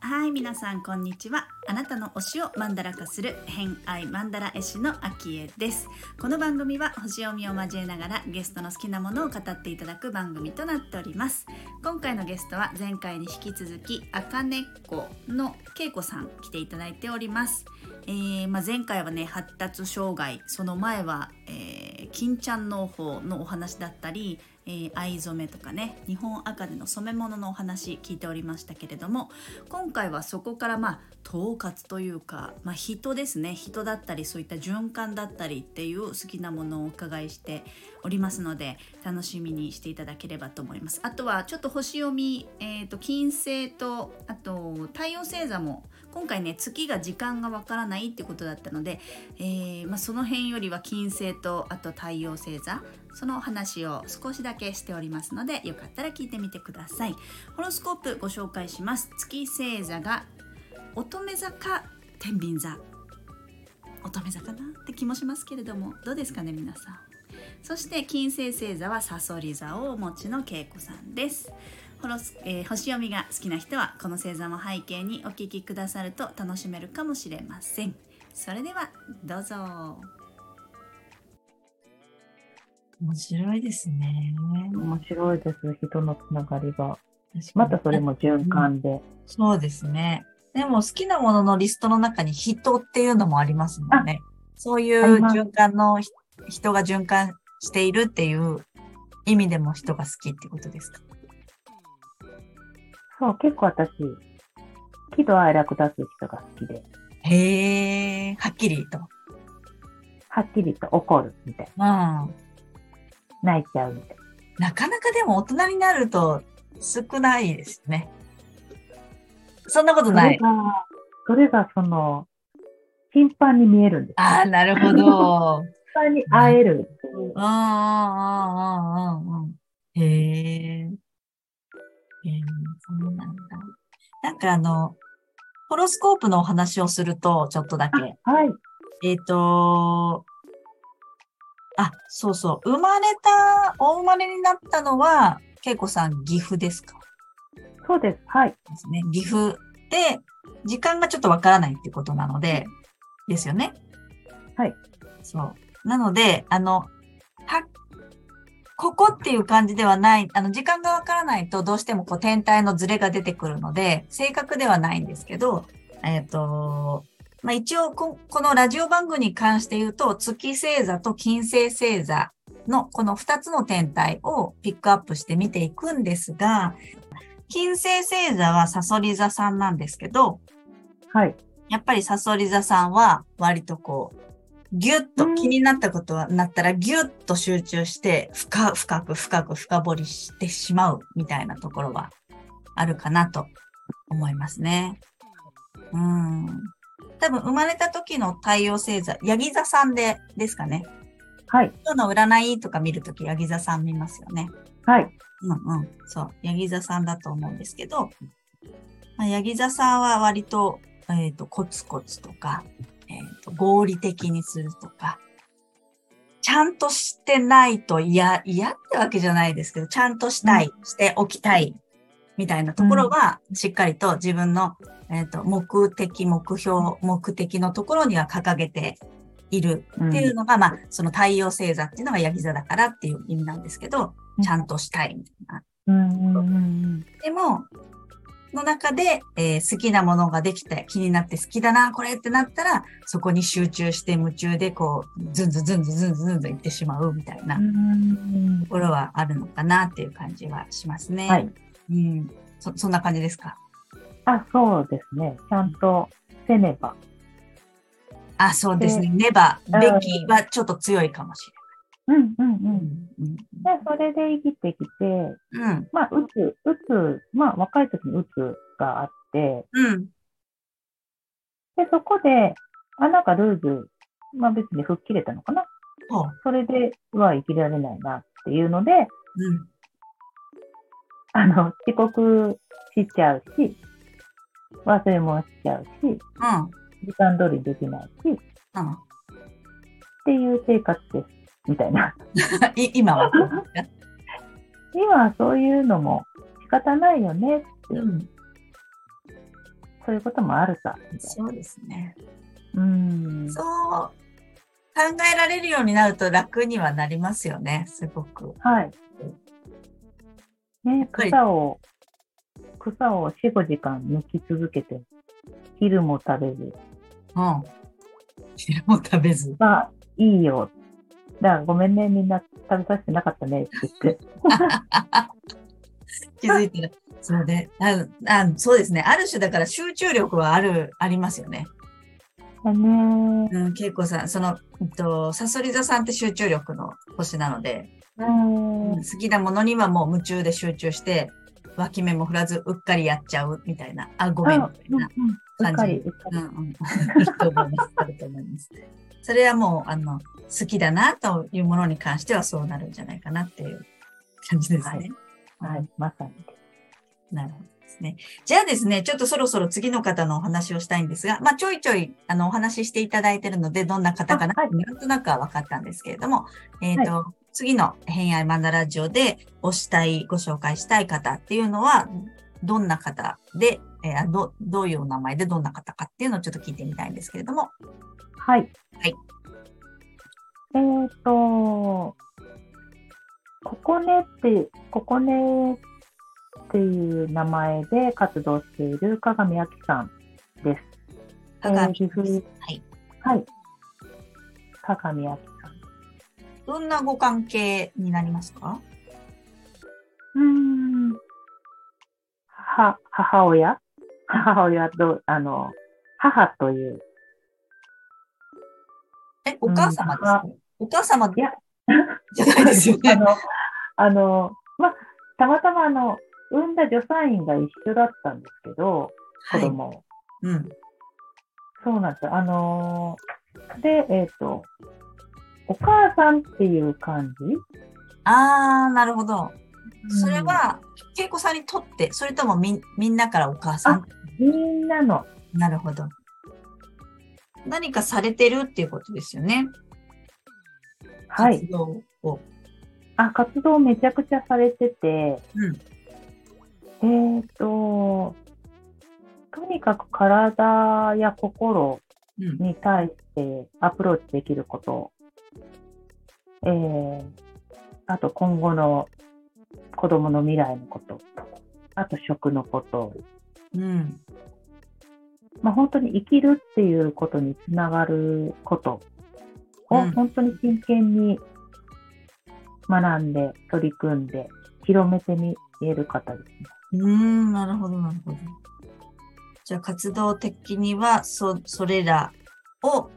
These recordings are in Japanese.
はい皆さんこんにちは。あなたの推しをマンダラ化する偏愛マンダラ絵師のアキエです。この番組は星読みを交えながらゲストの好きなものを語っていただく番組となっております。今回のゲストは前回に引き続きあかねっこのけいこさん来ていただいております。えーまあ、前回はね発達障害その前は、えー、金ちゃん農法のお話だったり、えー、藍染めとかね日本赤での染め物のお話聞いておりましたけれども今回はそこからまあ統括というか、まあ、人ですね。人だったりそういった循環だったりっていう好きなものをお伺いしておりますので楽しみにしていただければと思います。あとはちょっと星読み、えーと、金星とあと太陽星座も今回ね月が時間がわからないってことだったので、えー、まあ、その辺よりは金星とあと太陽星座そのお話を少しだけしておりますのでよかったら聞いてみてください。ホロスコープご紹介します。月星座が乙女座か天秤座。乙女座かなって気もしますけれどもどうですかね皆さん。そして金星星座はさそり座をお持ちの恵子さんです。ホロス、えー、星読みが好きな人はこの星座も背景にお聞きくださると楽しめるかもしれません。それではどうぞ。面白いですね。面白いです。人のつながりが。またそれも循環で、うん、そうですね。でも好きなもののリストの中に人っていうのもありますもんね。そういう循環の人が循環しているっていう意味でも人が好きってことですか？そう、結構私、喜怒哀楽出す人が好きで。へえ、はっきりと。はっきりと怒るみたいな。うん。泣いちゃうみたいな。なかなかでも大人になると少ないですね。そんなことない。それが、それがその、頻繁に見えるんです。ああ、なるほど。頻繁に会える。ああ、ああ、ああ、ああ。へえ。えー、そうなんだ。なんかあの、ホロスコープのお話をすると、ちょっとだけ。はい。えっ、ー、と、あ、そうそう。生まれた、お生まれになったのは、恵子さん、岐阜ですか？そうです。はい。ですね。岐阜で、時間がちょっとわからないってことなので、ですよね？はい。そう。なので、あの、はっここっていう感じではない、あの、時間がわからないとどうしてもこう天体のズレが出てくるので、正確ではないんですけど、えっ、ー、と、まあ、一応こ、このラジオ番組に関して言うと、月星座と金星星座のこの2つの天体をピックアップして見ていくんですが、金星星座はサソリ座さんなんですけど、はい。やっぱりサソリ座さんは割とこう、ぎゅっと気になったことはなったらぎゅっと集中して深深く深く深掘りしてしまうみたいなところはあるかなと思いますね。うん。多分生まれた時の太陽星座、ヤギ座さんでですかね。はい。今日の占いとか見るときヤギ座さん見ますよね。はい。うんうん。そう。ヤギ座さんだと思うんですけど、まあ、ヤギ座さんは割と、えっ、ー、と、コツコツとか、えーと、合理的にするとか、ちゃんとしてないと嫌、嫌ってわけじゃないですけど、ちゃんとしたい、うん、しておきたい、みたいなところは、しっかりと自分の、えーと、目的、目標、目的のところには掲げているっていうのが、うん、まあ、その太陽星座っていうのがヤギ座だからっていう意味なんですけど、ちゃんとしたいみたいな。でも、の中で、えー、好きなものができて気になって好きだな、これってなったら、そこに集中して夢中でこう、ズンズンズンズンズンズンズンいってしまうみたいなところはあるのかなっていう感じはしますね。はい。うん。そ、そんな感じですか？あ、そうですね。ちゃんとせねば。あ、そうですね。ねば、べきはちょっと強いかもしれない。うんうんうん。で、それで生きてきて、うん、まあ、うつ、うつ、まあ、若い時にうつがあって、うん、で、そこで、あ、なんかルーズ、まあ別に吹っ切れたのかな。それでは生きられないなっていうので、うん、あの、遅刻しちゃうし、忘れ物しちゃうし、うん、時間通りできないし、うん、っていう生活です。みたいな。今は？今はそういうのも仕方ないよねって、うん、そういうこともあるさ。そうですね。うん。そう考えられるようになると楽にはなりますよね、すごく。はい。ね、草を、草を4、5時間抜き続けて、昼も食べず。うん。昼も食べず。まあ、いいよ。だからごめんね、みんな食べさせてなかったねって言って。気づいてる。そうねああ。そうですね。ある種だから集中力はある、ありますよね。だね。うん、恵子さん、その、えっと、さそり座さんって集中力の星なので、うん、好きなものにはもう夢中で集中して、脇目も振らずうっかりやっちゃうみたいな、あ、ごめんみたいな感じ。うんうん、いいと思います。あると思います。それはもう、あの、好きだなというものに関してはそうなるんじゃないかなっていう感じですね。はい、はい、まさに。なるほどですね。じゃあですね、ちょっとそろそろ次の方のお話をしたいんですが、まあ、ちょいちょい、あの、お話ししていただいているので、どんな方かな、はい、なんとなくは分かったんですけれども、えっ、ー、と、はい、次の偏愛マンダラジオで推したい、ご紹介したい方っていうのは、どんな方で、えー、ど、どういうお名前でどんな方かっていうのをちょっと聞いてみたいんですけれども。はい。はい。えっ、ー、と、ここねって、ここねっていう名前で活動している鏡明さんです。鏡明さん。はい。はい。鏡明。どんなご関係になりますか？うん。は、母親？母親と、あの、母というえ、お母様ですか、うん、お母様いや、じゃないですよね。あの、あの、ま、たまたまあの、産んだ助産院が一緒だったんですけど、子供、はい、うん。そうなんですよ。あのー、で、えっ、ー、と、お母さんっていう感じ？あー、なるほど。それは、恵子さんにとって、それともみみんなからお母さん？みんなの。なるほど。何かされてるっていうことですよね。はい。活動を。あ、活動めちゃくちゃされてて、うん、えっ、と、とにかく体や心に対してアプローチできること、うん、えー、あと今後の子供の未来のこと、あと食のこと、うん、まあ、本当に生きるっていうことにつながることを本当に真剣に学んで、取り組んで、広めてみえる方ですね。うん、なるほど、なるほど。じゃあ活動的には、そ、それらを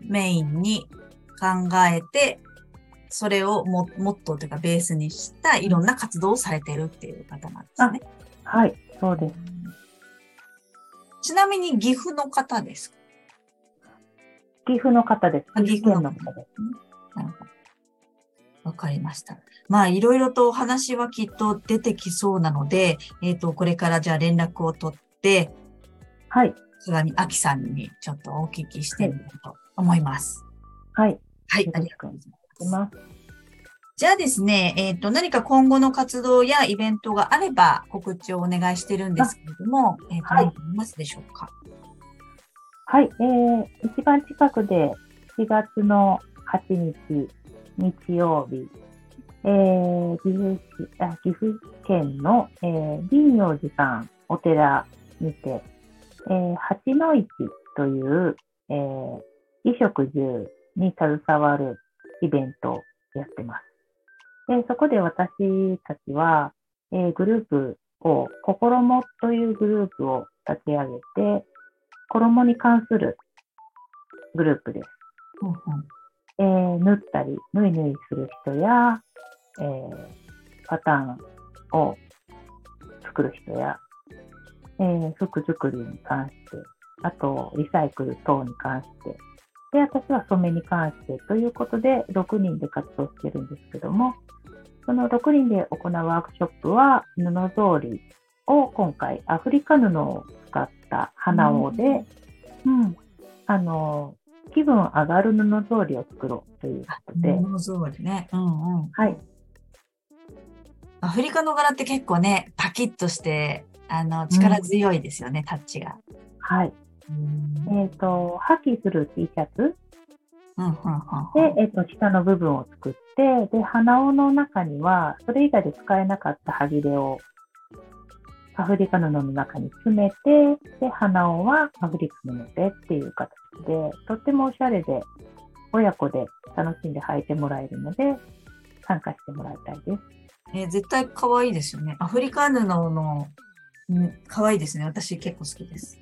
メインに考えて、それをも、もっとというかベースにしたいろんな活動をされてるっていう方なんですね。はい、そうです。ちなみに岐阜の方ですか？岐阜の方です。岐阜の方ですね。なるほど。わかりました。まあ、いろいろとお話はきっと出てきそうなので、えっ、ー、と、これからじゃあ連絡を取って、はい。鏡あきさんにちょっとお聞きしてみようと思います。はい。はい、ありがとうございます。じゃあですね、えっ、ー、と、何か今後の活動やイベントがあれば告知をお願いしてるんですけれども、えっ、ー、と、はい、ますでしょうか？はい、えー、一番近くで4月の8日、日曜日、えー、岐阜市あ岐阜県の、えー、林陽寺さんお寺にて、えー、八の市という、えー、衣食住に携わるイベントをやってます。でそこで私たちは、えー、グループを、心もというグループを立ち上げて、衣に関するグループです。うんうんえー、縫ったり、縫い縫いする人や、えー、パターンを作る人や、えー、服作りに関して、あとリサイクル等に関して、で、私は染めに関してということで、6人で活動してるんですけども、その6人で行うワークショップは、布通りを今回、アフリカ布を使った花尾で、うん、うん、あの、気分上がる布草履を作ろうということで、布草履ね。うんうん。はい。アフリカの柄って結構ね、パキッとして、あの、力強いですよね、タッチが。はい。うん。えっ、と、破棄する T シャツうん、うん、うん。で、えっ、と、下の部分を作って、で、鼻緒の中には、それ以外で使えなかった端切れを、アフリカ布の中に詰めて、で、鼻緒はアフリカ布でっていう形で、とってもおしゃれで、親子で楽しんで履いてもらえるので、参加してもらいたいです。えー絶対可愛いですよね。アフリカ布の、うん、可愛いですね。私結構好きです。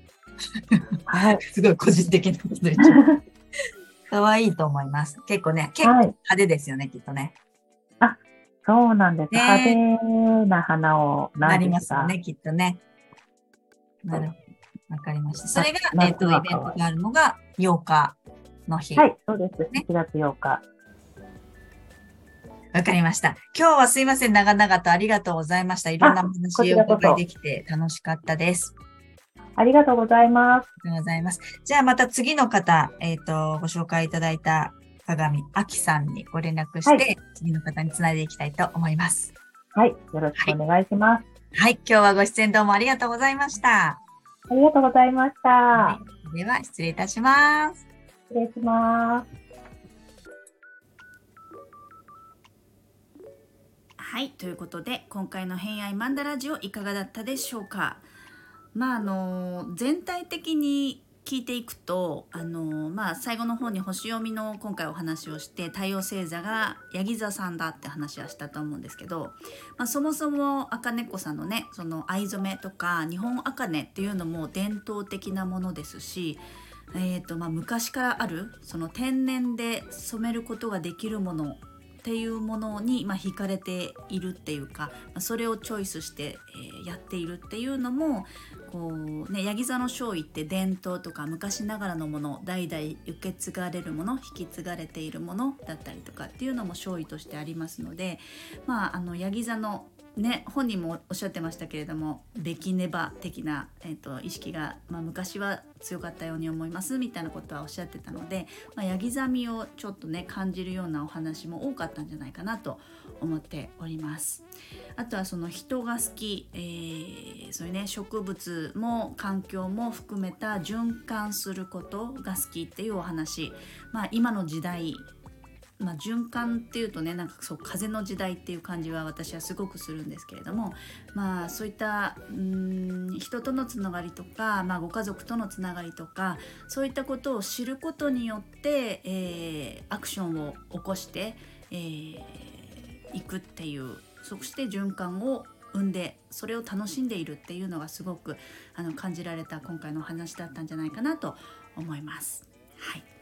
はい。すごい個人的なこと言っちゃう。可愛いと思います。結構ね、結構はい派手ですよね、きっとね。そうなんです。ね派手な花をなりますすよね、きっとね。なるほど。わかりました。それが、なえっ、と、イベントがあるのが8日の日。はい、そうです。ね7月8日。わかりました。今日はすいません、長々とありがとうございました。いろんなおこ話をお伺いできて楽しかったです。ありがとうございます。ありがとうございます。じゃあまた次の方、えっ、と、ご紹介いただいた鏡あきさんにご連絡して、は次の方につないでいきたいと思います。はい、よろしくお願いします。はい、今日はご出演どうもありがとうございました。ありがとうございました。はい、では、失礼いたします。失礼します。はいということで今回の「偏愛マンダラジオ」いかがだったでしょうか？まああの全体的に聞いていくとあのまあ最後の方に星読みの今回お話をして太陽星座がヤギ座さんだって話はしたと思うんですけど、まあ、そもそも茜子さんのねその藍染めとか日本茜っていうのも伝統的なものですしえーとまあ、昔からあるその天然で染めることができるものっていうものに、ま、惹かれているっていうか、それをチョイスして、えやっているっていうのもこう、ね、ヤギ座の勝利って伝統とか昔ながらのもの代々受け継がれるもの引き継がれているものだったりとかっていうのも勝利としてありますので、まあ、あのヤギ座のね、本人もおっしゃってましたけれども「べきねば」的な、えー、と意識が、まあ、昔は強かったように思いますみたいなことはおっしゃってたので、まあ、ヤギ座みをちょっとね感じるようなお話も多かったんじゃないかなと思っております。あとはその人が好き、えーそういうね植物も環境も含めた循環することが好きっていうお話、まあ、今の時代まあ、循環っていうとねなんかそう風の時代っていう感じは私はすごくするんですけれどもまあそういったうーん人とのつながりとか、まあ、ご家族とのつながりとかそういったことを知ることによって、えーアクションを起こしてい、えーくっていうそして循環を生んでそれを楽しんでいるっていうのがすごくあの感じられた今回のお話だったんじゃないかなと思います。はい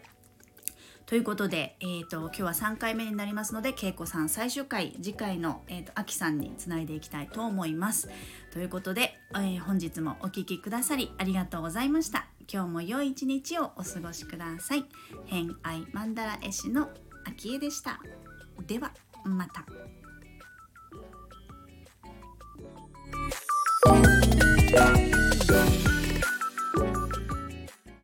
ということで、えー、と今日は3回目になりますので恵子さん最終回次回の、えー、とあきさんにつないでいきたいと思います。ということで、えー本日もお聴きくださりありがとうございました。今日も良い一日をお過ごしください。偏愛マンダ絵師のあきえでした。ではまた。「